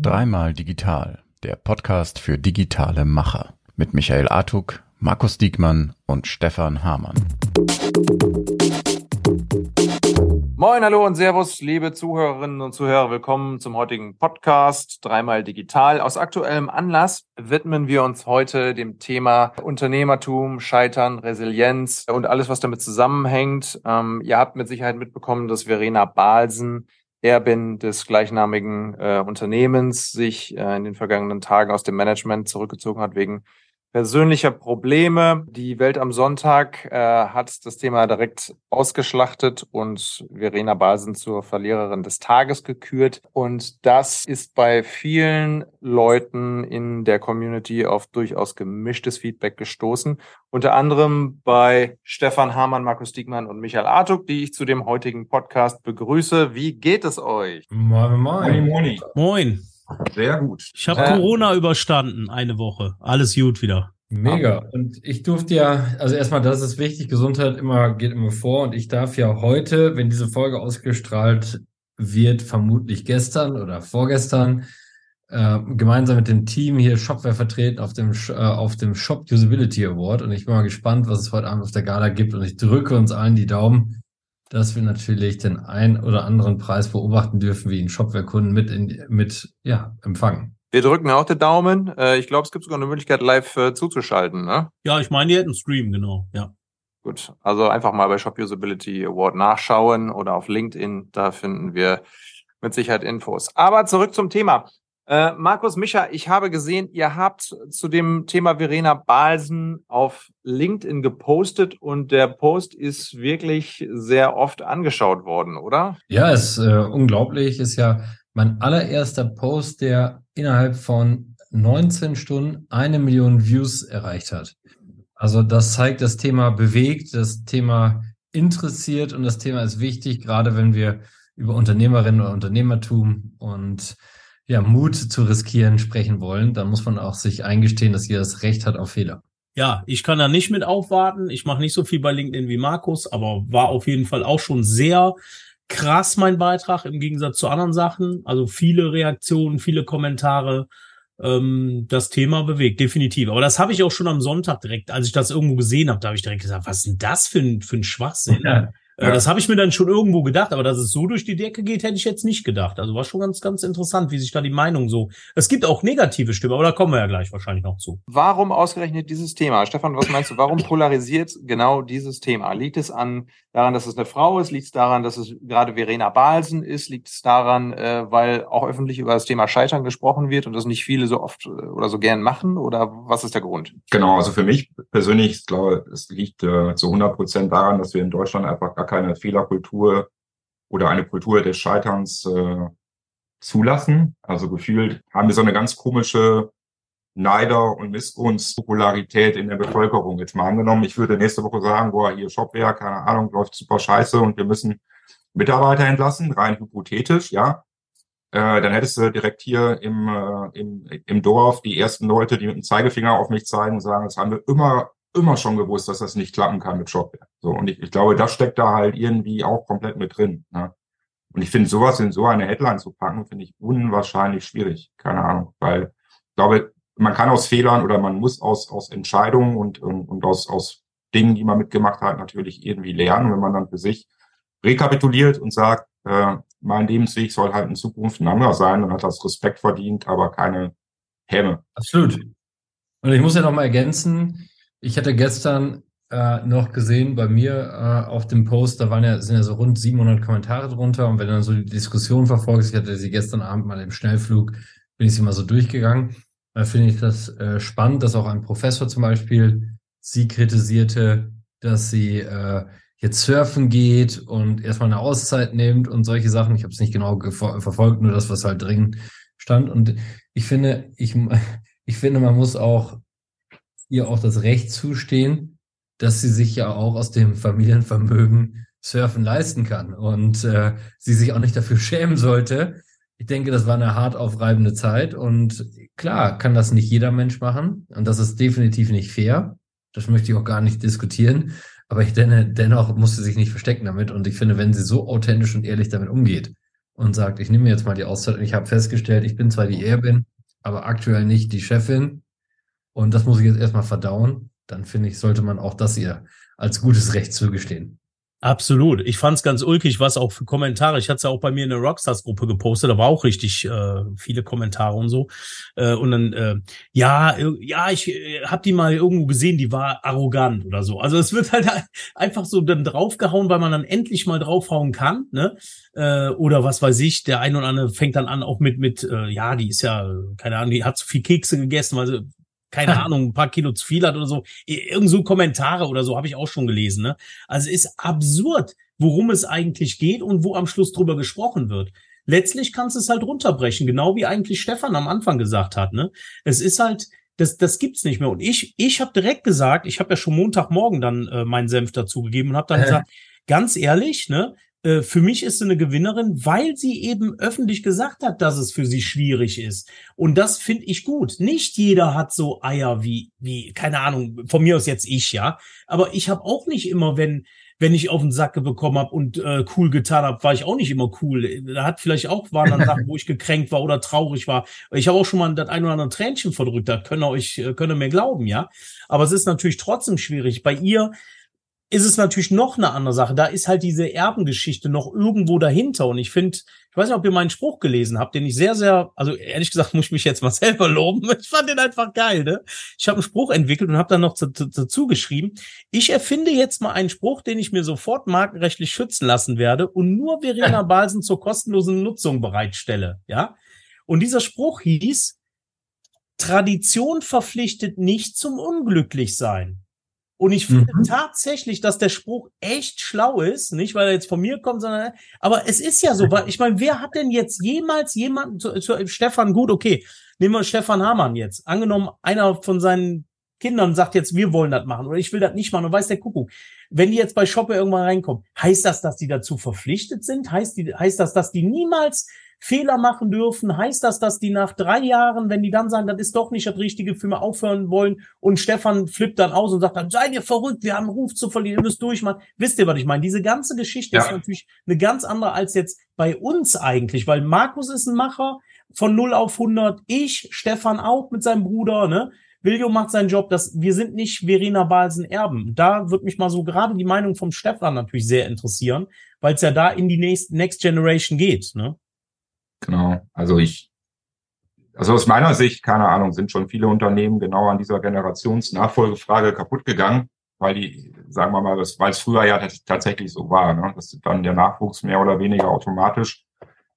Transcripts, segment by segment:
Dreimal Digital, der Podcast für digitale Macher mit Michael Artuk, Markus Diekmann und Stefan Hamann. Moin, hallo und Servus, liebe Zuhörerinnen und Zuhörer. Willkommen zum heutigen Podcast Dreimal Digital. Aus aktuellem Anlass widmen wir uns heute dem Thema Unternehmertum, Scheitern, Resilienz und alles, was damit zusammenhängt. Ähm, ihr habt mit Sicherheit mitbekommen, dass Verena Balsen, Erbin des gleichnamigen äh, Unternehmens, sich äh, in den vergangenen Tagen aus dem Management zurückgezogen hat wegen persönlicher Probleme. Die Welt am Sonntag äh, hat das Thema direkt ausgeschlachtet und Verena Basen zur Verliererin des Tages gekürt. Und das ist bei vielen Leuten in der Community auf durchaus gemischtes Feedback gestoßen. Unter anderem bei Stefan Hamann, Markus Diekmann und Michael Artuk, die ich zu dem heutigen Podcast begrüße. Wie geht es euch? Moin, moin. Moin. Moin. Sehr gut. Ich habe Äh, Corona überstanden, eine Woche. Alles gut wieder. Mega. Und ich durfte ja, also erstmal, das ist wichtig, Gesundheit immer geht immer vor. Und ich darf ja heute, wenn diese Folge ausgestrahlt wird, vermutlich gestern oder vorgestern, äh, gemeinsam mit dem Team hier Shopware vertreten auf dem, äh, auf dem Shop Usability Award. Und ich bin mal gespannt, was es heute Abend auf der Gala gibt. Und ich drücke uns allen die Daumen, dass wir natürlich den ein oder anderen Preis beobachten dürfen, wie ihn Shopware-Kunden mit, in, mit, ja, empfangen. Wir drücken auch den Daumen. Äh, ich glaube, es gibt sogar eine Möglichkeit, live äh, zuzuschalten. Ne? Ja, ich meine, die hätten Stream, genau. Ja. Gut, also einfach mal bei Shop Usability Award nachschauen oder auf LinkedIn, da finden wir mit Sicherheit Infos. Aber zurück zum Thema. Äh, Markus, Micha, ich habe gesehen, ihr habt zu dem Thema Verena Balsen auf LinkedIn gepostet und der Post ist wirklich sehr oft angeschaut worden, oder? Ja, ist äh, unglaublich. Ist ja mein allererster Post, der innerhalb von 19 Stunden eine Million Views erreicht hat. Also das zeigt, das Thema bewegt, das Thema interessiert und das Thema ist wichtig, gerade wenn wir über Unternehmerinnen oder Unternehmertum und ja, Mut zu riskieren sprechen wollen, dann muss man auch sich eingestehen, dass jeder das Recht hat auf Fehler. Ja, ich kann da nicht mit aufwarten. Ich mache nicht so viel bei LinkedIn wie Markus, aber war auf jeden Fall auch schon sehr krass mein Beitrag im Gegensatz zu anderen Sachen. Also viele Reaktionen, viele Kommentare. Ähm, das Thema bewegt, definitiv. Aber das habe ich auch schon am Sonntag direkt, als ich das irgendwo gesehen habe, da habe ich direkt gesagt, was ist denn das für ein, für ein Schwachsinn? Ja. Äh, Das habe ich mir dann schon irgendwo gedacht, aber dass es so durch die Decke geht, hätte ich jetzt nicht gedacht. Also war schon ganz, ganz interessant, wie sich da die Meinung so. Es gibt auch negative Stimmen, aber da kommen wir ja gleich wahrscheinlich noch zu. Warum ausgerechnet dieses Thema? Stefan, was meinst du, warum polarisiert genau dieses Thema? Liegt es an daran, dass es eine Frau ist? Liegt es daran, dass es gerade Verena Balsen ist? Liegt es daran, äh, weil auch öffentlich über das Thema Scheitern gesprochen wird und das nicht viele so oft äh, oder so gern machen? Oder was ist der Grund? Genau, also für mich persönlich, ich glaube, es liegt äh, zu 100 Prozent daran, dass wir in Deutschland einfach keine Fehlerkultur oder eine Kultur des Scheiterns äh, zulassen. Also gefühlt haben wir so eine ganz komische Neider- und Missgunstpopularität in der Bevölkerung. Jetzt mal angenommen, ich würde nächste Woche sagen, boah, hier Shopware, keine Ahnung, läuft super scheiße und wir müssen Mitarbeiter entlassen, rein hypothetisch, ja. Äh, dann hättest du direkt hier im, äh, im, im Dorf die ersten Leute, die mit dem Zeigefinger auf mich zeigen und sagen, das haben wir immer, immer schon gewusst, dass das nicht klappen kann mit Shopware. So, und ich, ich glaube, das steckt da halt irgendwie auch komplett mit drin. Ne? Und ich finde, sowas in so eine Headline zu packen, finde ich unwahrscheinlich schwierig. Keine Ahnung, weil ich glaube, man kann aus Fehlern oder man muss aus, aus Entscheidungen und, und, und aus, aus Dingen, die man mitgemacht hat, natürlich irgendwie lernen. Und wenn man dann für sich rekapituliert und sagt, äh, mein Lebensweg soll halt in Zukunft ein anderer sein, dann hat das Respekt verdient, aber keine Häme. Absolut. Und ich muss ja noch mal ergänzen, ich hatte gestern äh, noch gesehen bei mir äh, auf dem Post, da waren ja, sind ja so rund 700 Kommentare drunter und wenn du dann so die Diskussion verfolgst, ich hatte sie gestern Abend mal im Schnellflug, bin ich sie mal so durchgegangen, da finde ich das äh, spannend, dass auch ein Professor zum Beispiel sie kritisierte, dass sie äh, jetzt surfen geht und erstmal eine Auszeit nimmt und solche Sachen. Ich habe es nicht genau verfolgt, nur das, was halt drin stand. Und ich finde, ich, ich finde, man muss auch ihr auch das Recht zustehen, dass sie sich ja auch aus dem Familienvermögen Surfen leisten kann und äh, sie sich auch nicht dafür schämen sollte. Ich denke, das war eine hart aufreibende Zeit und klar kann das nicht jeder Mensch machen und das ist definitiv nicht fair. Das möchte ich auch gar nicht diskutieren. Aber ich denke, dennoch muss sie sich nicht verstecken damit. Und ich finde, wenn sie so authentisch und ehrlich damit umgeht und sagt, ich nehme jetzt mal die Auszeit und ich habe festgestellt, ich bin zwar die Erbin, aber aktuell nicht die Chefin und das muss ich jetzt erstmal verdauen, dann finde ich, sollte man auch das ihr als gutes Recht zugestehen. Absolut. Ich fand's ganz ulkig, was auch für Kommentare. Ich hatte es ja auch bei mir in der Rockstars-Gruppe gepostet, da war auch richtig äh, viele Kommentare und so. Äh, und dann, äh, ja, ja, ich äh, habe die mal irgendwo gesehen, die war arrogant oder so. Also es wird halt einfach so dann draufgehauen, weil man dann endlich mal draufhauen kann, ne? Äh, oder was weiß ich, der ein oder andere fängt dann an auch mit, mit, äh, ja, die ist ja, keine Ahnung, die hat zu viel Kekse gegessen, weil sie keine Ahnung, ein paar Kilo zu viel hat oder so. Irgend so Kommentare oder so habe ich auch schon gelesen. Ne? Also ist absurd, worum es eigentlich geht und wo am Schluss drüber gesprochen wird. Letztlich kannst du es halt runterbrechen, genau wie eigentlich Stefan am Anfang gesagt hat. Ne? Es ist halt, das, das gibt's nicht mehr. Und ich, ich habe direkt gesagt, ich habe ja schon Montagmorgen dann äh, meinen Senf dazugegeben und habe dann äh. gesagt, ganz ehrlich, ne, äh, für mich ist sie eine Gewinnerin, weil sie eben öffentlich gesagt hat, dass es für sie schwierig ist. Und das finde ich gut. Nicht jeder hat so Eier wie, wie, keine Ahnung, von mir aus jetzt ich, ja. Aber ich habe auch nicht immer, wenn, wenn ich auf den Sack bekommen habe und äh, cool getan habe, war ich auch nicht immer cool. Da hat vielleicht auch waren dann Sachen, wo ich gekränkt war oder traurig war. Ich habe auch schon mal das ein oder andere Tränchen verdrückt, da können euch äh, können mir glauben, ja. Aber es ist natürlich trotzdem schwierig. Bei ihr ist es natürlich noch eine andere Sache. Da ist halt diese Erbengeschichte noch irgendwo dahinter. Und ich finde, ich weiß nicht, ob ihr meinen Spruch gelesen habt, den ich sehr, sehr, also ehrlich gesagt, muss ich mich jetzt mal selber loben. Ich fand den einfach geil, ne? Ich habe einen Spruch entwickelt und habe dann noch dazu geschrieben. Ich erfinde jetzt mal einen Spruch, den ich mir sofort markenrechtlich schützen lassen werde und nur Verena Balsen zur kostenlosen Nutzung bereitstelle, ja? Und dieser Spruch hieß, Tradition verpflichtet nicht zum Unglücklichsein. Und ich finde mhm. tatsächlich, dass der Spruch echt schlau ist, nicht weil er jetzt von mir kommt, sondern aber es ist ja so, weil ich meine, wer hat denn jetzt jemals jemanden zu, zu Stefan gut, okay, nehmen wir Stefan Hamann jetzt. Angenommen, einer von seinen Kindern sagt jetzt, wir wollen das machen oder ich will das nicht machen und weiß der Kuckuck. Wenn die jetzt bei Shoppe irgendwann reinkommen, heißt das, dass die dazu verpflichtet sind? Heißt, die, heißt das, dass die niemals Fehler machen dürfen? Heißt das, dass die nach drei Jahren, wenn die dann sagen, das ist doch nicht das Richtige für mich aufhören wollen und Stefan flippt dann aus und sagt dann, seid ihr verrückt, wir haben einen Ruf zu verlieren, ihr müsst durchmachen. Wisst ihr, was ich meine? Diese ganze Geschichte ja. ist natürlich eine ganz andere als jetzt bei uns eigentlich, weil Markus ist ein Macher von 0 auf 100, ich, Stefan auch mit seinem Bruder, ne? William macht seinen Job, dass wir sind nicht Verena Balsen Erben. Da wird mich mal so gerade die Meinung vom Stefan natürlich sehr interessieren, weil es ja da in die Next, Next Generation geht, ne? Genau. Also ich, also aus meiner Sicht, keine Ahnung, sind schon viele Unternehmen genau an dieser Generationsnachfolgefrage kaputt gegangen, weil die, sagen wir mal, weil es früher ja tatsächlich so war, ne? dass dann der Nachwuchs mehr oder weniger automatisch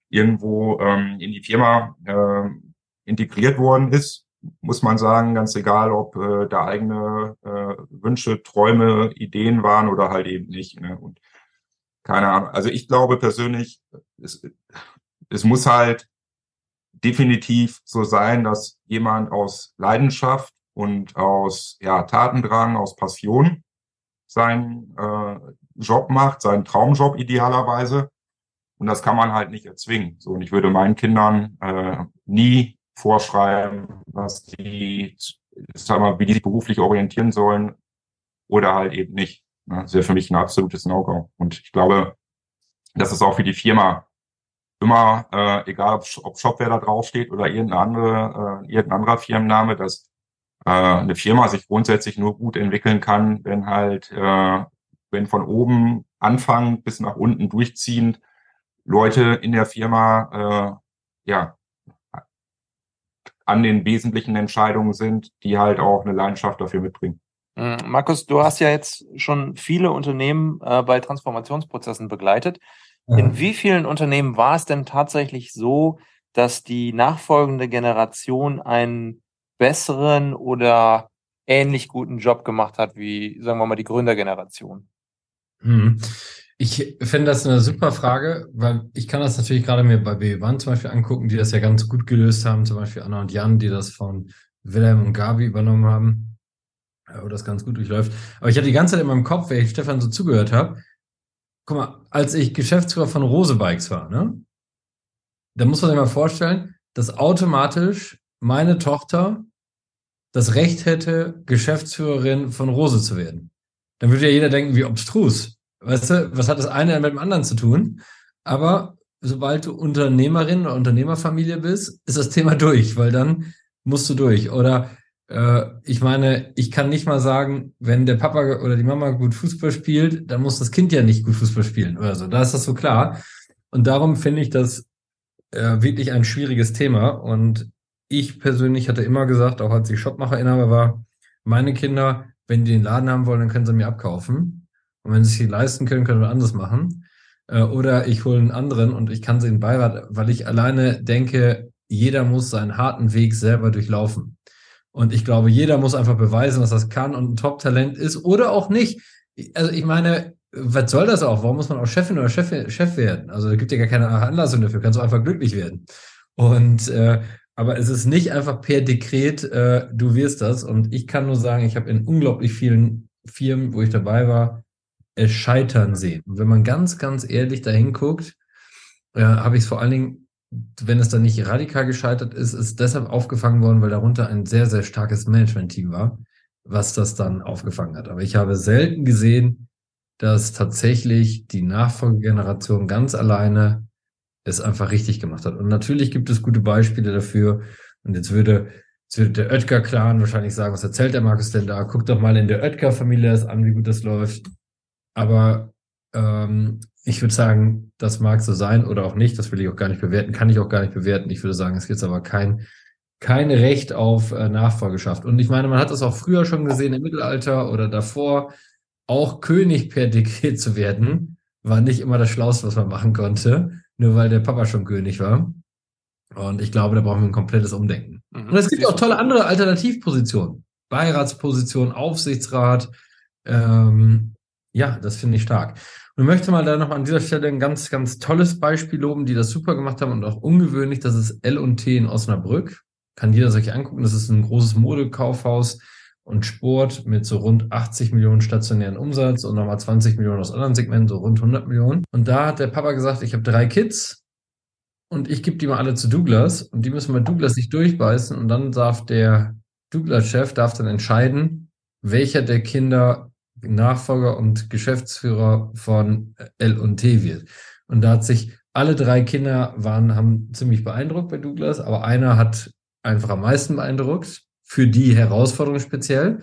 irgendwo ähm, in die Firma äh, integriert worden ist, muss man sagen, ganz egal, ob äh, da eigene äh, Wünsche, Träume, Ideen waren oder halt eben nicht. Ne? Und keine Ahnung. Also ich glaube persönlich, es, es muss halt definitiv so sein, dass jemand aus Leidenschaft und aus ja, Tatendrang, aus Passion seinen äh, Job macht, seinen Traumjob idealerweise. Und das kann man halt nicht erzwingen. So, und ich würde meinen Kindern äh, nie vorschreiben, was die, sag mal, wie die sich beruflich orientieren sollen oder halt eben nicht. Das wäre für mich ein absolutes No-Go. Und ich glaube, das ist auch für die Firma immer, äh, egal ob, ob Shopware da draufsteht oder irgendeine andere, äh, irgendein anderer Firmenname, dass äh, eine Firma sich grundsätzlich nur gut entwickeln kann, wenn halt, äh, wenn von oben anfangen bis nach unten durchziehend Leute in der Firma äh, ja an den wesentlichen Entscheidungen sind, die halt auch eine Leidenschaft dafür mitbringen. Mm, Markus, du hast ja jetzt schon viele Unternehmen äh, bei Transformationsprozessen begleitet. In wie vielen Unternehmen war es denn tatsächlich so, dass die nachfolgende Generation einen besseren oder ähnlich guten Job gemacht hat wie, sagen wir mal, die Gründergeneration? Hm. Ich finde das eine super Frage, weil ich kann das natürlich gerade mir bei B1 zum Beispiel angucken, die das ja ganz gut gelöst haben, zum Beispiel Anna und Jan, die das von Wilhelm und Gabi übernommen haben, wo das ganz gut durchläuft. Aber ich hatte die ganze Zeit in meinem Kopf, wenn ich Stefan so zugehört habe, guck mal, als ich Geschäftsführer von Rose Bikes war, ne? Da muss man sich mal vorstellen, dass automatisch meine Tochter das Recht hätte, Geschäftsführerin von Rose zu werden. Dann würde ja jeder denken, wie obstrus. Weißt du, was hat das eine mit dem anderen zu tun? Aber sobald du Unternehmerin oder Unternehmerfamilie bist, ist das Thema durch, weil dann musst du durch. Oder ich meine, ich kann nicht mal sagen, wenn der Papa oder die Mama gut Fußball spielt, dann muss das Kind ja nicht gut Fußball spielen oder so. Da ist das so klar. Und darum finde ich das äh, wirklich ein schwieriges Thema. Und ich persönlich hatte immer gesagt, auch als ich Shopmacherinhaber war, meine Kinder, wenn die den Laden haben wollen, dann können sie mir abkaufen. Und wenn sie sich leisten können, können wir anders machen. Äh, oder ich hole einen anderen und ich kann sie in Beirat, weil ich alleine denke, jeder muss seinen harten Weg selber durchlaufen. Und ich glaube, jeder muss einfach beweisen, dass das kann und ein Top-Talent ist oder auch nicht. Also ich meine, was soll das auch? Warum muss man auch Chefin oder Chef, Chef werden? Also es gibt ja gar keine Anlassung dafür, kannst du einfach glücklich werden. Und äh, aber es ist nicht einfach per Dekret, äh, du wirst das. Und ich kann nur sagen, ich habe in unglaublich vielen Firmen, wo ich dabei war, es scheitern sehen. Und wenn man ganz, ganz ehrlich dahin guckt, äh, habe ich es vor allen Dingen, wenn es dann nicht radikal gescheitert ist, ist deshalb aufgefangen worden, weil darunter ein sehr, sehr starkes Management-Team war, was das dann aufgefangen hat. Aber ich habe selten gesehen, dass tatsächlich die Nachfolgegeneration ganz alleine es einfach richtig gemacht hat. Und natürlich gibt es gute Beispiele dafür. Und jetzt würde, jetzt würde der Oetker-Clan wahrscheinlich sagen, was erzählt der Markus denn da? Guck doch mal in der Oetker-Familie das an, wie gut das läuft. Aber ähm, ich würde sagen, das mag so sein oder auch nicht. Das will ich auch gar nicht bewerten, kann ich auch gar nicht bewerten. Ich würde sagen, es gibt aber kein, kein Recht auf äh, Nachfolgeschaft. Und ich meine, man hat das auch früher schon gesehen im Mittelalter oder davor auch König per Dekret zu werden, war nicht immer das Schlauste, was man machen konnte, nur weil der Papa schon König war. Und ich glaube, da brauchen wir ein komplettes Umdenken. Mhm. Und es gibt auch tolle andere Alternativpositionen. Beiratsposition, Aufsichtsrat. Ähm, ja, das finde ich stark. Und möchte mal da noch an dieser Stelle ein ganz, ganz tolles Beispiel loben, die das super gemacht haben und auch ungewöhnlich. Das ist L&T in Osnabrück. Kann jeder sich angucken. Das ist ein großes Modekaufhaus und Sport mit so rund 80 Millionen stationären Umsatz und nochmal 20 Millionen aus anderen Segmenten, so rund 100 Millionen. Und da hat der Papa gesagt, ich habe drei Kids und ich gebe die mal alle zu Douglas und die müssen bei Douglas sich durchbeißen und dann darf der Douglas-Chef darf dann entscheiden, welcher der Kinder Nachfolger und Geschäftsführer von L&T wird. Und da hat sich alle drei Kinder waren, haben ziemlich beeindruckt bei Douglas, aber einer hat einfach am meisten beeindruckt für die Herausforderung speziell.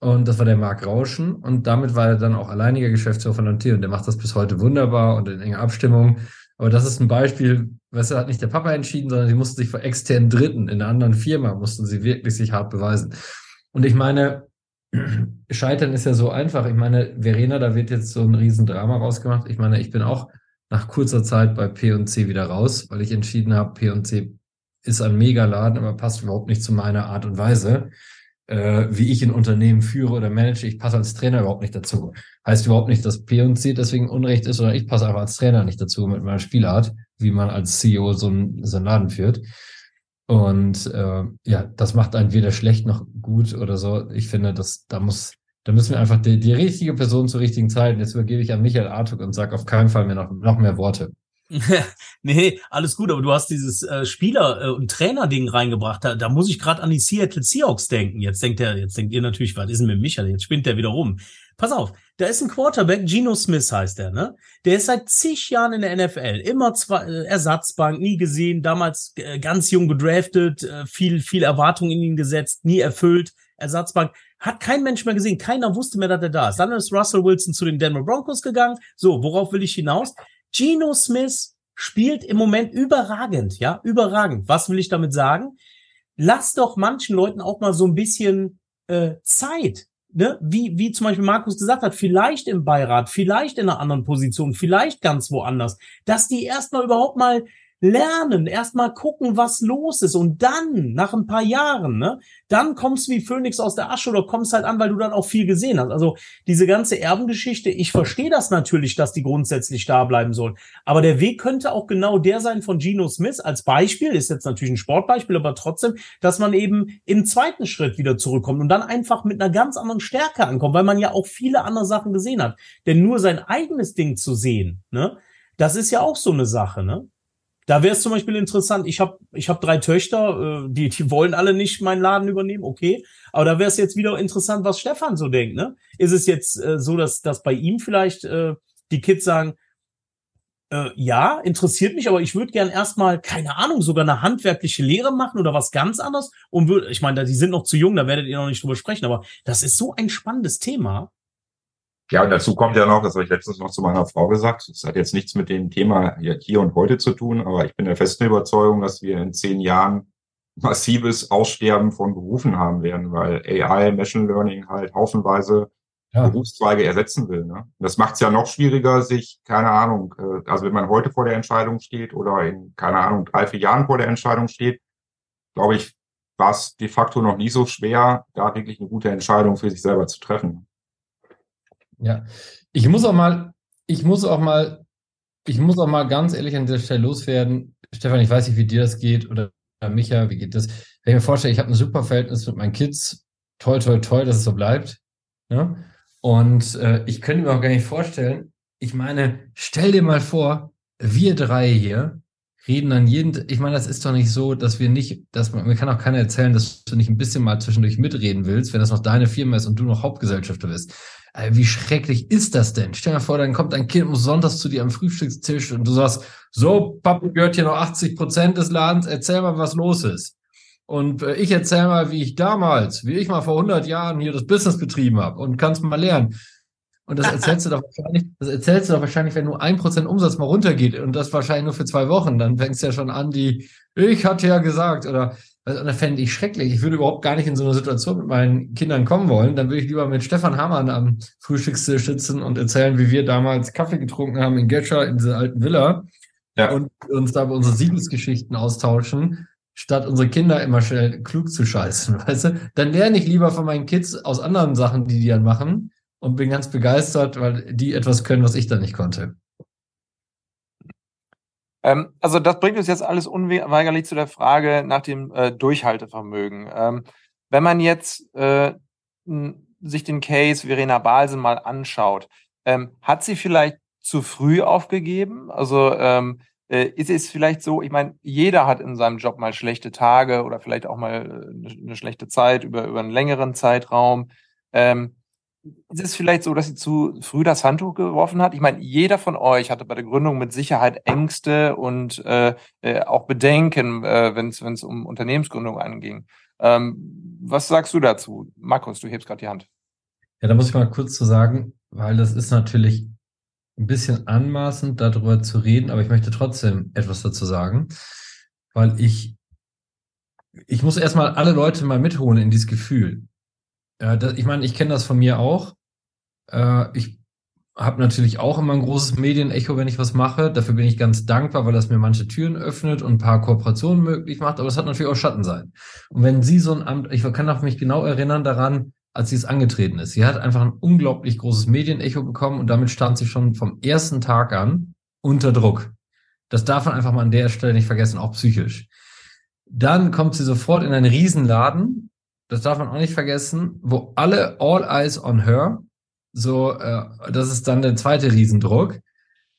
Und das war der Marc Rauschen. Und damit war er dann auch alleiniger Geschäftsführer von Lantier. Und der macht das bis heute wunderbar und in enger Abstimmung. Aber das ist ein Beispiel, weißt du, hat nicht der Papa entschieden, sondern sie mussten sich vor externen Dritten in einer anderen Firma, mussten sie wirklich sich hart beweisen. Und ich meine, Scheitern ist ja so einfach. Ich meine, Verena, da wird jetzt so ein Riesendrama rausgemacht. Ich meine, ich bin auch nach kurzer Zeit bei P&C wieder raus, weil ich entschieden habe, P&C ist ein Megaladen, aber passt überhaupt nicht zu meiner Art und Weise, äh, wie ich ein Unternehmen führe oder manage. Ich passe als Trainer überhaupt nicht dazu. Heißt überhaupt nicht, dass P&C deswegen Unrecht ist, sondern ich passe einfach als Trainer nicht dazu mit meiner Spielart, wie man als CEO so einen, so einen Laden führt. Und äh, ja, das macht einen weder schlecht noch gut oder so. Ich finde, dass da muss, da müssen wir einfach die, die richtige Person zur richtigen Zeit. Jetzt übergebe ich an Michael Artuk und sage auf keinen Fall mehr noch, noch mehr Worte. nee, alles gut, aber du hast dieses äh, Spieler- äh, und Trainer-Ding reingebracht. Da, da muss ich gerade an die Seattle Seahawks denken. Jetzt denkt er, jetzt denkt ihr natürlich, was ist denn mit Michael? Jetzt spinnt der wieder rum. Pass auf, da ist ein Quarterback, Geno Smith heißt der, ne? Der ist seit zig Jahren in der NFL, immer zwar äh, Ersatzbank, nie gesehen, damals äh, ganz jung gedraftet, äh, viel, viel Erwartung in ihn gesetzt, nie erfüllt, Ersatzbank. Hat kein Mensch mehr gesehen, keiner wusste mehr, dass er da ist. Dann ist Russell Wilson zu den Denver Broncos gegangen. So, worauf will ich hinaus? Geno Smith spielt im Moment überragend, ja, überragend. Was will ich damit sagen? Lass doch manchen Leuten auch mal so ein bisschen äh, Zeit. Ne? Wie, wie zum Beispiel Markus gesagt hat, vielleicht im Beirat, vielleicht in einer anderen Position, vielleicht ganz woanders, dass die erstmal überhaupt mal lernen, erstmal gucken, was los ist und dann, nach ein paar Jahren, ne, dann kommst du wie Phönix aus der Asche oder kommst halt an, weil du dann auch viel gesehen hast. Also diese ganze Erbengeschichte, ich verstehe das natürlich, dass die grundsätzlich da bleiben sollen. Aber der Weg könnte auch genau der sein von Geno Smith als Beispiel, ist jetzt natürlich ein Sportbeispiel, aber trotzdem, dass man eben im zweiten Schritt wieder zurückkommt und dann einfach mit einer ganz anderen Stärke ankommt, weil man ja auch viele andere Sachen gesehen hat. Denn nur sein eigenes Ding zu sehen, ne, das ist ja auch so eine Sache, ne? Da wäre es zum Beispiel interessant, ich habe ich hab drei Töchter, äh, die, die wollen alle nicht meinen Laden übernehmen, okay. Aber da wäre es jetzt wieder interessant, was Stefan so denkt. Ne? Ist es jetzt äh, so, dass, dass bei ihm vielleicht äh, die Kids sagen, Äh, ja, interessiert mich, aber ich würde gern erstmal, keine Ahnung, sogar eine handwerkliche Lehre machen oder was ganz anderes. Und würde, ich meine, die sind noch zu jung, da werdet ihr noch nicht drüber sprechen, aber das ist so ein spannendes Thema. Ja, und dazu kommt ja noch, das habe ich letztens noch zu meiner Frau gesagt, das hat jetzt nichts mit dem Thema hier und heute zu tun, aber ich bin der festen Überzeugung, dass wir in zehn Jahren massives Aussterben von Berufen haben werden, weil AI, Machine Learning halt haufenweise ja. Berufszweige ersetzen will. Ne? Das macht es ja noch schwieriger, sich, keine Ahnung, äh, also wenn man heute vor der Entscheidung steht oder in, keine Ahnung, drei, vier Jahren vor der Entscheidung steht, glaube ich, war es de facto noch nie so schwer, da wirklich eine gute Entscheidung für sich selber zu treffen. Ja, ich muss auch mal, ich muss auch mal, ich muss auch mal ganz ehrlich an der Stelle loswerden. Stefan, ich weiß nicht, wie dir das geht oder Micha, wie geht das? Wenn ich mir vorstelle, ich habe ein super Verhältnis mit meinen Kids, toll, toll, toll, dass es so bleibt. Ja? Ne? Und äh, ich könnte mir auch gar nicht vorstellen, ich meine, stell dir mal vor, wir drei hier reden an jeden, ich meine, das ist doch nicht so, dass wir nicht, dass man, mir kann auch keiner erzählen, dass du nicht ein bisschen mal zwischendurch mitreden willst, wenn das noch deine Firma ist und du noch Hauptgesellschafter bist. Äh, wie schrecklich ist das denn? Stell dir vor, dann kommt ein Kind sonntags zu dir am Frühstückstisch und du sagst, so, Papa gehört hier noch 80 Prozent des Ladens, erzähl mal, was los ist. Und äh, ich erzähl mal, wie ich damals, wie ich mal vor 100 Jahren hier das Business betrieben habe und kannst mal lernen. Und das erzählst du doch wahrscheinlich, das erzählst du doch wahrscheinlich, wenn nur ein Prozent Umsatz mal runtergeht und das wahrscheinlich nur für zwei Wochen, dann fängst du ja schon an, die, ich hatte ja gesagt, oder also, das fände ich schrecklich. Ich würde überhaupt gar nicht in so eine Situation mit meinen Kindern kommen wollen. Dann würde ich lieber mit Stefan Hamann am Frühstückstisch sitzen und erzählen, wie wir damals Kaffee getrunken haben in Gescher, in dieser alten Villa. Ja. Und uns da über unsere Siedlungsgeschichten austauschen, statt unsere Kinder immer schnell klug zu scheißen, weißt du? Dann lerne ich lieber von meinen Kids aus anderen Sachen, die die dann machen und bin ganz begeistert, weil die etwas können, was ich dann nicht konnte. Ähm, also das bringt uns jetzt alles unweigerlich zu der Frage nach dem äh, Durchhaltevermögen. Ähm, wenn man jetzt äh, sich den Case Verena Balse mal anschaut, ähm, hat sie vielleicht zu früh aufgegeben? Also ähm, äh, ist es vielleicht so, ich meine, jeder hat in seinem Job mal schlechte Tage oder vielleicht auch mal eine, äh, eine schlechte Zeit über, über einen längeren Zeitraum. Ähm, ist es vielleicht so, dass sie zu früh das Handtuch geworfen hat? Ich meine, jeder von euch hatte bei der Gründung mit Sicherheit Ängste und äh, äh, auch Bedenken, äh, wenn es um Unternehmensgründung anging. Ähm, was sagst du dazu? Markus, du hebst gerade die Hand. Ja, da muss ich mal kurz zu sagen, weil das ist natürlich ein bisschen anmaßend, darüber zu reden, aber ich möchte trotzdem etwas dazu sagen, weil ich, ich muss erstmal alle Leute mal mitholen in dieses Gefühl. Ja, das, ich meine, ich kenne das von mir auch. Äh, ich habe natürlich auch immer ein großes Medienecho, wenn ich was mache. Dafür bin ich ganz dankbar, weil das mir manche Türen öffnet und ein paar Kooperationen möglich macht. Aber es hat natürlich auch Schattenseiten. Und wenn sie so ein Amt, ich kann auch mich genau erinnern daran, als sie es angetreten ist. Sie hat einfach ein unglaublich großes Medienecho bekommen und damit stand sie schon vom ersten Tag an unter Druck. Das darf man einfach mal an der Stelle nicht vergessen, auch psychisch. Dann kommt sie sofort in einen Riesenladen das darf man auch nicht vergessen, wo alle all eyes on her, so, äh, das ist dann der zweite Riesendruck.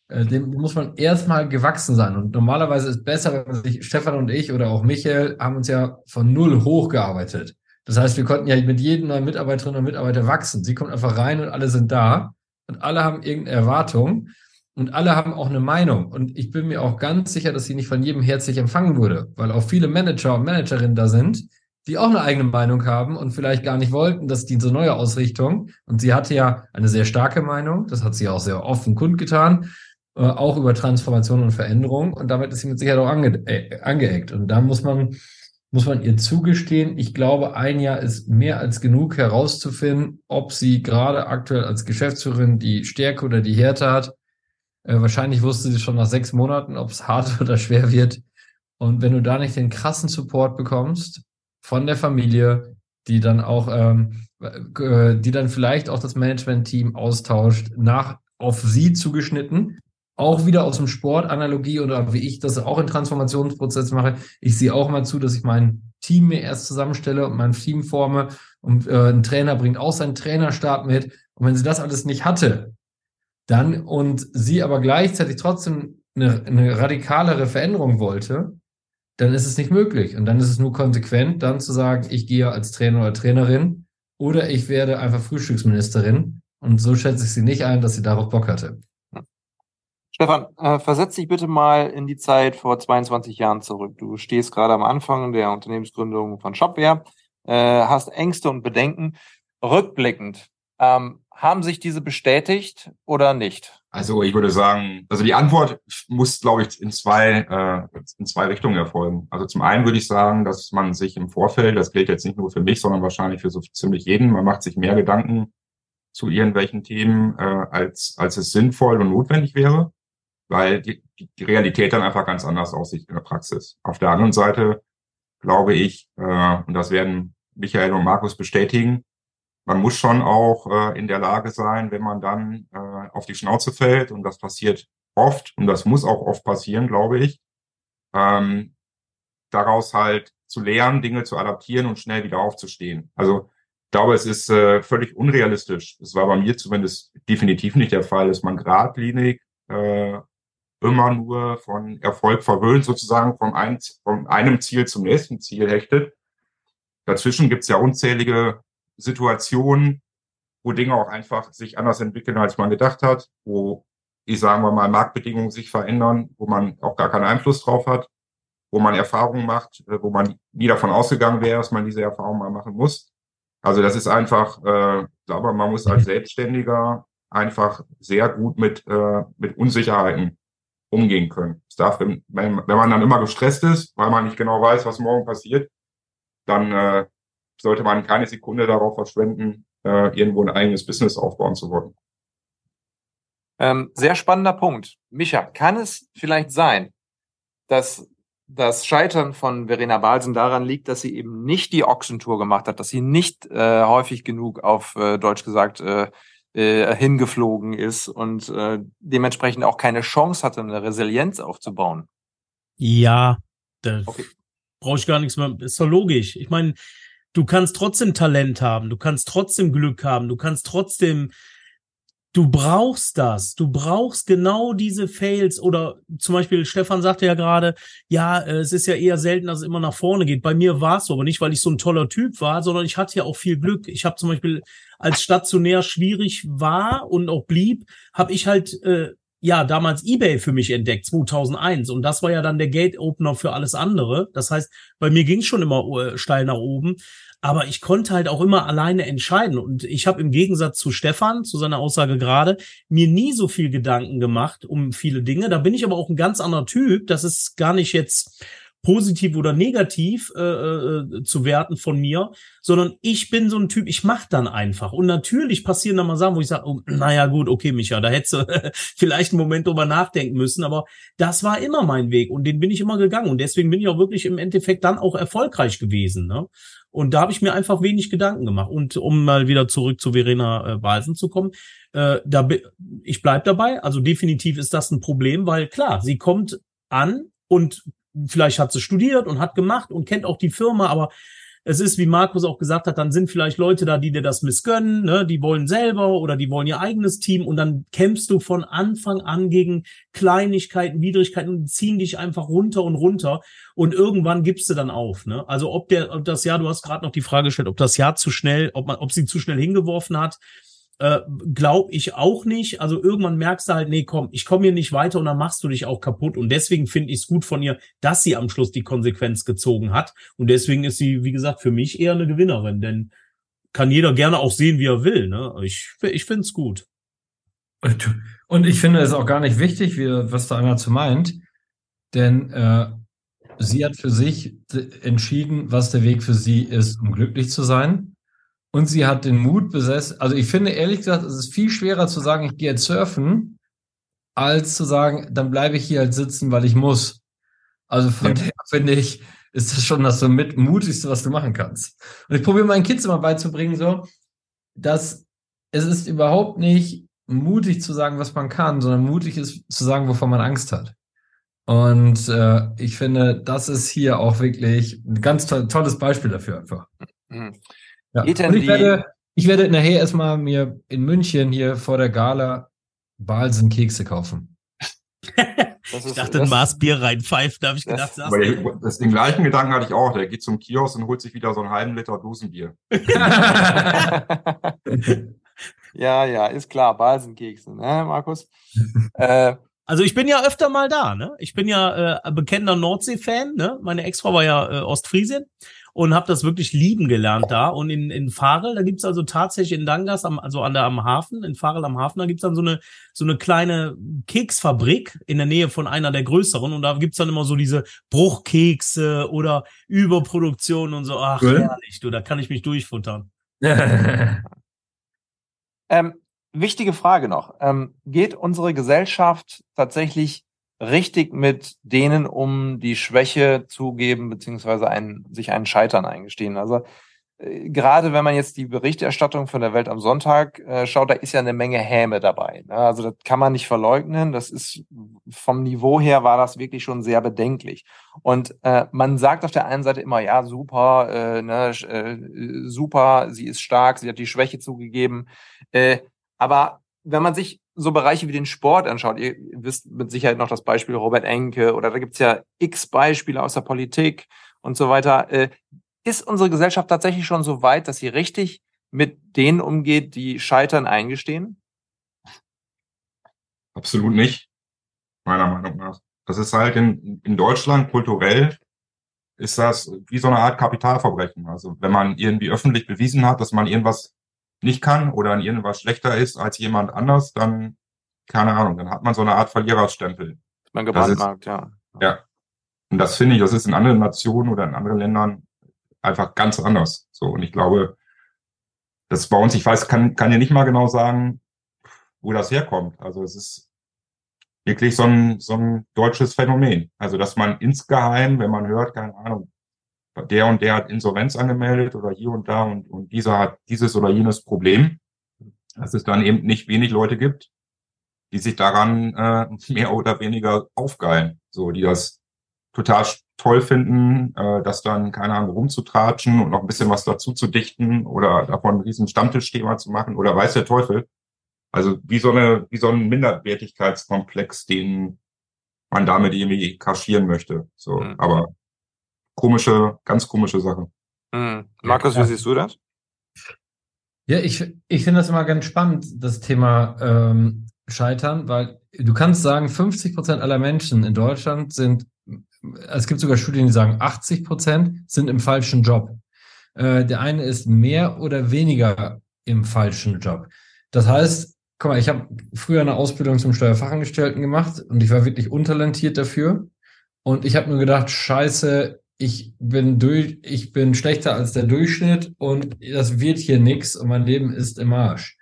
Äh, dem muss man erstmal gewachsen sein. Und normalerweise ist besser, wenn sich, Stefan und ich oder auch Michael haben uns ja von null hochgearbeitet. Das heißt, wir konnten ja mit jedem neuen Mitarbeiterin und Mitarbeiter wachsen. Sie kommt einfach rein und alle sind da. Und alle haben irgendeine Erwartung. Und alle haben auch eine Meinung. Und ich bin mir auch ganz sicher, dass sie nicht von jedem herzlich empfangen wurde, weil auch viele Manager und Managerinnen da sind, die auch eine eigene Meinung haben und vielleicht gar nicht wollten, dass die so neue Ausrichtung. Und sie hatte ja eine sehr starke Meinung, das hat sie auch sehr offen kundgetan, äh, auch über Transformation und Veränderung. Und damit ist sie mit Sicherheit auch ange äh, angeeckt. Und da muss man, muss man ihr zugestehen. Ich glaube, ein Jahr ist mehr als genug herauszufinden, ob sie gerade aktuell als Geschäftsführerin die Stärke oder die Härte hat. Äh, wahrscheinlich wusste sie schon nach sechs Monaten, ob es hart oder schwer wird. Und wenn du da nicht den krassen Support bekommst, von der Familie, die dann auch, ähm, äh, die dann vielleicht auch das Management-Team austauscht, nach auf sie zugeschnitten. Auch wieder aus dem Sport, Analogie oder wie ich das auch in Transformationsprozess mache. Ich sehe auch mal zu, dass ich mein Team mir erst zusammenstelle und mein Team forme und äh, ein Trainer bringt auch seinen Trainerstab mit. Und wenn sie das alles nicht hatte, dann und sie aber gleichzeitig trotzdem eine, eine radikalere Veränderung wollte, dann ist es nicht möglich. Und dann ist es nur konsequent, dann zu sagen, ich gehe als Trainer oder Trainerin oder ich werde einfach Frühstücksministerin. Und so schätze ich sie nicht ein, dass sie darauf Bock hatte. Stefan, äh, versetz dich bitte mal in die Zeit vor 22 Jahren zurück. Du stehst gerade am Anfang der Unternehmensgründung von Shopware, äh, hast Ängste und Bedenken. Rückblickend, ähm, haben sich diese bestätigt oder nicht? Also ich würde sagen, also die Antwort muss, glaube ich, in zwei, äh, in zwei Richtungen erfolgen. Also zum einen würde ich sagen, dass man sich im Vorfeld, das gilt jetzt nicht nur für mich, sondern wahrscheinlich für so ziemlich jeden, man macht sich mehr Gedanken zu irgendwelchen Themen, äh, als, als es sinnvoll und notwendig wäre, weil die, die Realität dann einfach ganz anders aussieht in der Praxis. Auf der anderen Seite glaube ich, äh, und das werden Michael und Markus bestätigen, man muss schon auch äh, in der Lage sein, wenn man dann äh, auf die Schnauze fällt, und das passiert oft, und das muss auch oft passieren, glaube ich, ähm, daraus halt zu lernen, Dinge zu adaptieren und schnell wieder aufzustehen. Also ich glaube, es ist äh, völlig unrealistisch. Es war bei mir zumindest definitiv nicht der Fall, dass man geradlinig äh, immer nur von Erfolg verwöhnt, sozusagen von, ein, von einem Ziel zum nächsten Ziel hechtet. Dazwischen gibt es ja unzählige Situationen, wo Dinge auch einfach sich anders entwickeln, als man gedacht hat, wo, ich sagen wir mal, Marktbedingungen sich verändern, wo man auch gar keinen Einfluss drauf hat, wo man Erfahrungen macht, äh, wo man nie davon ausgegangen wäre, dass man diese Erfahrung mal machen muss. Also das ist einfach, äh, glaube man muss als Selbstständiger einfach sehr gut mit, äh, mit Unsicherheiten umgehen können. Es darf, wenn, wenn man dann immer gestresst ist, weil man nicht genau weiß, was morgen passiert, dann äh, sollte man keine Sekunde darauf verschwenden, äh, irgendwo ein eigenes Business aufbauen zu wollen. Ähm, sehr spannender Punkt. Micha, kann es vielleicht sein, dass das Scheitern von Verena Balsen daran liegt, dass sie eben nicht die Ochsentour gemacht hat, dass sie nicht äh, häufig genug auf äh, Deutsch gesagt äh, äh, hingeflogen ist und äh, dementsprechend auch keine Chance hatte, eine Resilienz aufzubauen? Ja, da okay. brauche ich gar nichts mehr. Ist doch logisch. Ich meine, du kannst trotzdem Talent haben, du kannst trotzdem Glück haben, du kannst trotzdem, du brauchst das, du brauchst genau diese Fails oder zum Beispiel Stefan sagte ja gerade, ja, äh, es ist ja eher selten, dass es immer nach vorne geht. Bei mir war es so, aber nicht, weil ich so ein toller Typ war, sondern ich hatte ja auch viel Glück. Ich habe zum Beispiel, als stationär schwierig war und auch blieb, habe ich halt äh, ja, damals eBay für mich entdeckt, 2001. Und das war ja dann der Gate-Opener für alles andere. Das heißt, bei mir ging es schon immer äh, steil nach oben. Aber ich konnte halt auch immer alleine entscheiden. Und ich habe im Gegensatz zu Stefan, zu seiner Aussage gerade, mir nie so viel Gedanken gemacht um viele Dinge. Da bin ich aber auch ein ganz anderer Typ. Das ist gar nicht jetzt positiv oder negativ äh, äh, zu werten von mir, sondern ich bin so ein Typ, ich mach dann einfach. Und natürlich passieren dann mal Sachen, wo ich sage, oh, naja gut, okay, Micha, da hättest du vielleicht einen Moment drüber nachdenken müssen, aber das war immer mein Weg und den bin ich immer gegangen und deswegen bin ich auch wirklich im Endeffekt dann auch erfolgreich gewesen. Ne? Und da habe ich mir einfach wenig Gedanken gemacht. Und um mal wieder zurück zu Verena äh, Walsen zu kommen, äh, da ich bleib dabei. Also definitiv ist das ein Problem, weil klar, sie kommt an und vielleicht hat sie studiert und hat gemacht und kennt auch die Firma, aber es ist, wie Markus auch gesagt hat, dann sind vielleicht Leute da, die dir das missgönnen, ne? die wollen selber oder die wollen ihr eigenes Team und dann kämpfst du von Anfang an gegen Kleinigkeiten, Widrigkeiten und ziehen dich einfach runter und runter und irgendwann gibst du dann auf. Ne? Also ob der, ob das Jahr, du hast gerade noch die Frage gestellt, ob das Jahr zu schnell, ob man, ob sie zu schnell hingeworfen hat, äh, Glaube ich auch nicht. Also irgendwann merkst du halt, nee, komm, ich komme hier nicht weiter und dann machst du dich auch kaputt. Und deswegen finde ich es gut von ihr, dass sie am Schluss die Konsequenz gezogen hat. Und deswegen ist sie, wie gesagt, für mich eher eine Gewinnerin, denn kann jeder gerne auch sehen, wie er will. Ne? Ich, ich finde es gut. Und ich finde es auch gar nicht wichtig, wie, was da einer zu meint, denn äh, sie hat für sich entschieden, was der Weg für sie ist, um glücklich zu sein. Und sie hat den Mut besessen. Also ich finde ehrlich gesagt, es ist viel schwerer zu sagen, ich gehe jetzt surfen, als zu sagen, dann bleibe ich hier halt sitzen, weil ich muss. Also von ja. daher finde ich, ist das schon das so mit mutigste, was du machen kannst. Und ich probiere meinen Kids immer beizubringen, so, dass es ist überhaupt nicht mutig zu sagen, was man kann, sondern mutig ist zu sagen, wovon man Angst hat. Und äh, ich finde, das ist hier auch wirklich ein ganz to tolles Beispiel dafür einfach. Mhm. Ja. Und ich werde, ich werde nachher erstmal mir in München hier vor der Gala Balsen Kekse kaufen. Ist, ich dachte, ein Maß Bier reinpfeift, da habe ich gedacht, das, das, das, den gleichen Gedanken hatte ich auch. Der geht zum Kiosk und holt sich wieder so einen halben Liter Dosenbier. ja, ja, ist klar, Balsenkekse, ne, Markus? äh, Also ich bin ja öfter mal da, ne? Ich bin ja äh, bekennender Nordsee-Fan, ne? Meine Ex-Frau war ja äh, Ostfriesin und habe das wirklich lieben gelernt da. Und in, in Farel, da gibt's also tatsächlich in Dangas, am, also an der am Hafen, in Farel am Hafen, da gibt's dann so eine so eine kleine Keksfabrik in der Nähe von einer der größeren. Und da gibt's dann immer so diese Bruchkekse oder Überproduktion und so. Ach, Cool. herrlich, du, da kann ich mich durchfuttern. Ähm, wichtige Frage noch. Ähm, geht unsere Gesellschaft tatsächlich richtig mit denen um, die Schwäche zugeben, beziehungsweise einen, sich einen Scheitern eingestehen? Also äh, gerade wenn man jetzt die Berichterstattung von der Welt am Sonntag äh, schaut, da ist ja eine Menge Häme dabei. Ne? Also das kann man nicht verleugnen. Das ist vom Niveau her war das wirklich schon sehr bedenklich. Und äh, man sagt auf der einen Seite immer, ja, super, äh, ne, äh, super, sie ist stark, sie hat die Schwäche zugegeben. Aber wenn man sich so Bereiche wie den Sport anschaut, ihr wisst mit Sicherheit noch das Beispiel Robert Enke oder da gibt's ja x Beispiele aus der Politik und so weiter. Äh, ist unsere Gesellschaft tatsächlich schon so weit, dass sie richtig mit denen umgeht, die Scheitern eingestehen? Absolut nicht, meiner Meinung nach. Das ist halt in, in Deutschland kulturell ist das wie so eine Art Kapitalverbrechen. Also wenn man irgendwie öffentlich bewiesen hat, dass man irgendwas nicht kann oder in irgendwas schlechter ist als jemand anders, dann, keine Ahnung, dann hat man so eine Art Verliererstempel. Man gebrandmarkt, ja. Ja. Und das finde ich, das ist in anderen Nationen oder in anderen Ländern einfach ganz anders. So, und ich glaube, das ist bei uns, ich weiß, kann, kann dir nicht mal genau sagen, wo das herkommt. Also es ist wirklich so ein, so ein deutsches Phänomen. Also, dass man insgeheim, wenn man hört, keine Ahnung, der und der hat Insolvenz angemeldet oder hier und da und, und dieser hat dieses oder jenes Problem, dass es dann eben nicht wenig Leute gibt, die sich daran äh, mehr oder weniger aufgeilen. So, die das total toll finden, äh, das dann, keine Ahnung, rumzutratschen und noch ein bisschen was dazu zu dichten oder davon ein riesen Stammtischthema zu machen oder weiß der Teufel. Also wie so eine, wie so ein Minderwertigkeitskomplex, den man damit irgendwie kaschieren möchte. So, Mhm. aber komische, ganz komische Sache. Hm. Markus, wie Ja. siehst du das? Ja, ich, ich finde das immer ganz spannend, das Thema ähm, Scheitern, weil du kannst sagen, 50 Prozent aller Menschen in Deutschland sind, es gibt sogar Studien, die sagen, 80 Prozent sind im falschen Job. Äh, der eine ist mehr oder weniger im falschen Job. Das heißt, guck mal, ich habe früher eine Ausbildung zum Steuerfachangestellten gemacht und ich war wirklich untalentiert dafür. Und ich habe nur gedacht, scheiße, ich bin durch, ich bin schlechter als der Durchschnitt und das wird hier nix und mein Leben ist im Arsch.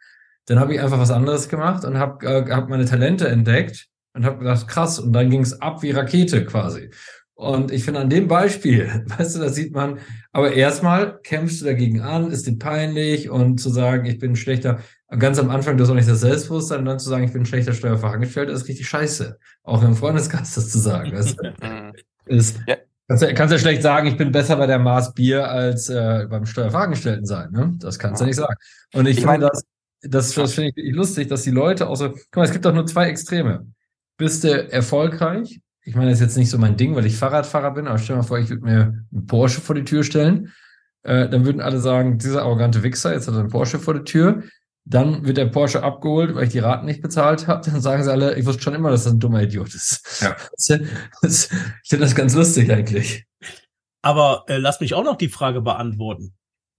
Dann habe ich einfach was anderes gemacht und habe äh, hab meine Talente entdeckt und habe gedacht, krass, und dann ging es ab wie Rakete quasi. Und ich finde an dem Beispiel, weißt du, da sieht man, aber erstmal kämpfst du dagegen an, ist dir peinlich und zu sagen, ich bin schlechter, ganz am Anfang, du hast auch nicht das Selbstbewusstsein und dann zu sagen, ich bin schlechter Steuerfachangestellter, ist richtig scheiße. Auch im Freundeskreis das zu sagen. Weißt du? Hm. ist, Ja. Kannst, kannst ja schlecht sagen, ich bin besser bei der Maß Bier als äh, beim Steuerfachangestellten sein. Ne? Das kannst du Ja. nicht sagen. Und ich, Ich finde das, das, das finde ich wirklich lustig, dass die Leute auch so, guck mal, es gibt doch nur zwei Extreme. Bist du erfolgreich? Ich meine, das ist jetzt nicht so mein Ding, weil ich Fahrradfahrer bin, aber stell dir mal vor, ich würde mir einen Porsche vor die Tür stellen. Äh, dann würden alle sagen, dieser arrogante Wichser, jetzt hat er einen Porsche vor der Tür. Dann wird der Porsche abgeholt, weil ich die Raten nicht bezahlt habe. Dann sagen sie alle, ich wusste schon immer, dass das ein dummer Idiot ist. Ja. Das, das, ich finde das ganz lustig eigentlich. Aber äh, lass mich auch noch die Frage beantworten.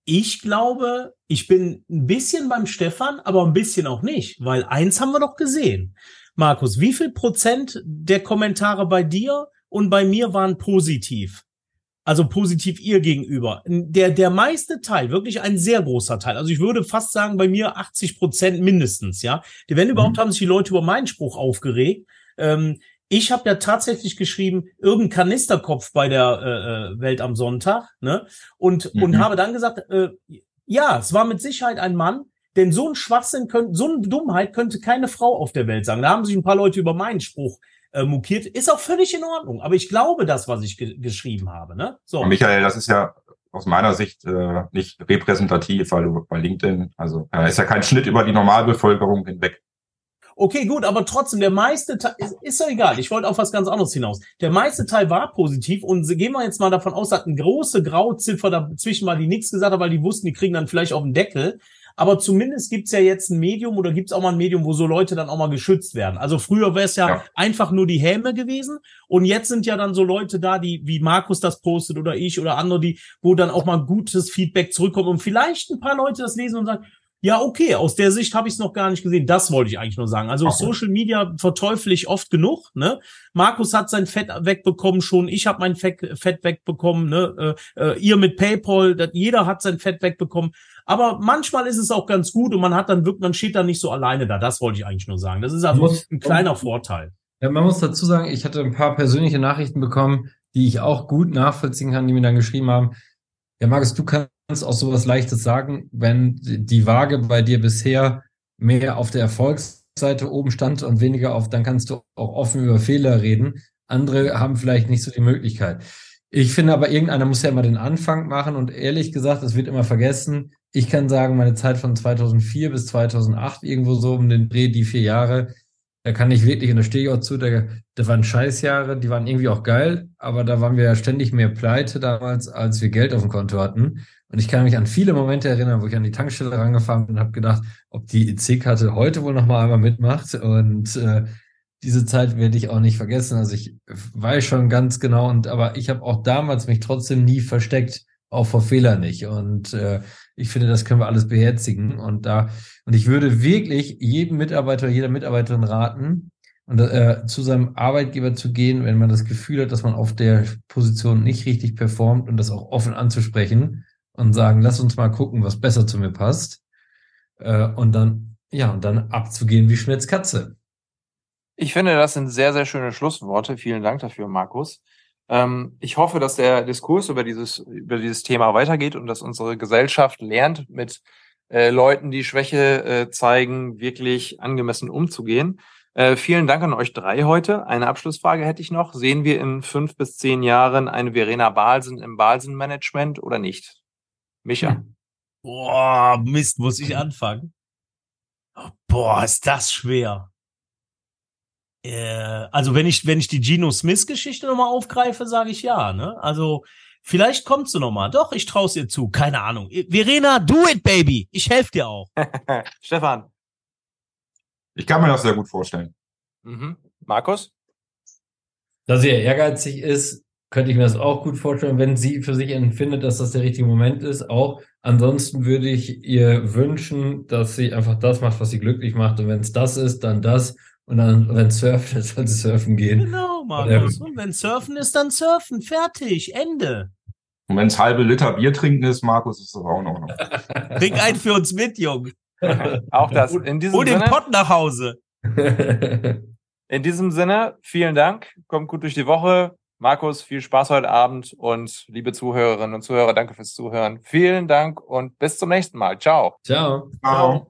Ich glaube, ich bin ein bisschen beim Stefan, aber ein bisschen auch nicht, weil eins haben wir doch gesehen. Markus, wie viel Prozent der Kommentare bei dir und bei mir waren positiv? Also positiv ihr gegenüber. Der, der meiste Teil, wirklich ein sehr großer Teil. Also ich würde fast sagen, bei mir 80 Prozent mindestens, ja. Wenn überhaupt haben sich die Leute über meinen Spruch aufgeregt. Ähm, ich habe ja tatsächlich geschrieben, irgendein Kanisterkopf bei der äh, äh, Welt am Sonntag, ne? Und, und Mhm. habe dann gesagt, äh, ja, es war mit Sicherheit ein Mann, denn so ein Schwachsinn könnte, so eine Dummheit könnte keine Frau auf der Welt sagen. Da haben sich ein paar Leute über meinen Spruch äh, mokiert. Ist auch völlig in Ordnung. Aber ich glaube das, was ich ge geschrieben habe, ne? So. Michael, das ist ja aus meiner Sicht äh, nicht repräsentativ, weil du bei LinkedIn, also äh, ist ja kein Schnitt über die Normalbevölkerung hinweg. Okay, gut, aber trotzdem, der meiste Teil, ist, ist doch egal, ich wollte auf was ganz anderes hinaus. Der meiste Teil war positiv und gehen wir jetzt mal davon aus, dass eine große Grauziffer dazwischen war, die nichts gesagt hat, weil die wussten, die kriegen dann vielleicht auf den Deckel. Aber zumindest gibt's ja jetzt ein Medium oder gibt's auch mal ein Medium, wo so Leute dann auch mal geschützt werden. Also früher wäre es ja, Ja. einfach nur die Häme gewesen und jetzt sind ja dann so Leute da, die wie Markus das postet oder ich oder andere, die wo dann auch mal gutes Feedback zurückkommt und vielleicht ein paar Leute das lesen und sagen, ja, okay, aus der Sicht habe ich es noch gar nicht gesehen. Das wollte ich eigentlich nur sagen. Also Okay. Social Media verteufel ich oft genug. Ne? Markus hat sein Fett wegbekommen schon, ich habe mein Fett, Fett wegbekommen. Ne? Äh, äh, ihr mit PayPal, das, jeder hat sein Fett wegbekommen. Aber manchmal ist es auch ganz gut und man hat dann wirklich, man steht dann nicht so alleine da. Das wollte ich eigentlich nur sagen. Das ist also Muss- ein kleiner Vorteil. Ja, man muss dazu sagen, ich hatte ein paar persönliche Nachrichten bekommen, die ich auch gut nachvollziehen kann, die mir dann geschrieben haben, ja, Markus, du kannst auch sowas Leichtes sagen, wenn die Waage bei dir bisher mehr auf der Erfolgsseite oben stand und weniger auf, dann kannst du auch offen über Fehler reden. Andere haben vielleicht nicht so die Möglichkeit. Ich finde aber, irgendeiner muss ja immer den Anfang machen und ehrlich gesagt, es wird immer vergessen. Ich kann sagen, meine Zeit von 2004 bis 2008, irgendwo so um den Dreh, die vier Jahre, da kann ich wirklich, und da stehe ich auch zu, da, da waren Scheißjahre, die waren irgendwie auch geil, aber da waren wir ja ständig mehr pleite damals, als wir Geld auf dem Konto hatten. Und ich kann mich an viele Momente erinnern, wo ich an die Tankstelle rangefahren bin und habe gedacht, ob die EC-Karte heute wohl noch mal einmal mitmacht. Und äh, diese Zeit werde ich auch nicht vergessen. Also ich weiß schon ganz genau, und aber ich habe auch damals mich trotzdem nie versteckt, auch vor Fehlern nicht. Und äh, ich finde, das können wir alles beherzigen. Und da, und ich würde wirklich jedem Mitarbeiter, jeder Mitarbeiterin raten, und äh, zu seinem Arbeitgeber zu gehen, wenn man das Gefühl hat, dass man auf der Position nicht richtig performt und das auch offen anzusprechen und sagen, lass uns mal gucken, was besser zu mir passt. Äh, und dann, ja, und dann abzugehen wie Schmitzkatze. Ich finde, das sind sehr, sehr schöne Schlussworte. Vielen Dank dafür, Markus. Ähm, ich hoffe, dass der Diskurs über dieses, über dieses Thema weitergeht und dass unsere Gesellschaft lernt, mit äh, Leuten, die Schwäche äh, zeigen, wirklich angemessen umzugehen. Äh, vielen Dank an euch drei heute. Eine Abschlussfrage hätte ich noch. Sehen wir in fünf bis zehn Jahren eine Verena Balsen im Balsen-Management oder nicht? Micha. Boah, Mist, muss ich anfangen? Boah, ist das schwer. Äh, also wenn ich wenn ich die Geno Smith Geschichte nochmal aufgreife, sage ich ja. Ne? Also vielleicht kommt sie nochmal. Doch, ich traue ihr zu. Keine Ahnung. Verena, do it, baby. Ich helfe dir auch. Stefan. Ich kann mir das sehr gut vorstellen. Mhm. Markus? Da sie ja ehrgeizig ist, könnte ich mir das auch gut vorstellen, wenn sie für sich empfindet, dass das der richtige Moment ist. Auch ansonsten würde ich ihr wünschen, dass sie einfach das macht, was sie glücklich macht. Und wenn es das ist, dann das. Und dann, wenn Surfen ist, soll sie surfen gehen. Genau, Markus. Und wenn Surfen ist, dann Surfen. Fertig. Ende. Und wenn es halbe Liter Bier trinken ist, Markus, ist das auch in Ordnung. Trink einen für uns mit, Junge. Auch das. In diesem Hol den Sinne. Pott nach Hause. In diesem Sinne, vielen Dank. Kommt gut durch die Woche. Markus, viel Spaß heute Abend und liebe Zuhörerinnen und Zuhörer, danke fürs Zuhören. Vielen Dank und bis zum nächsten Mal. Ciao. Ciao. Ciao.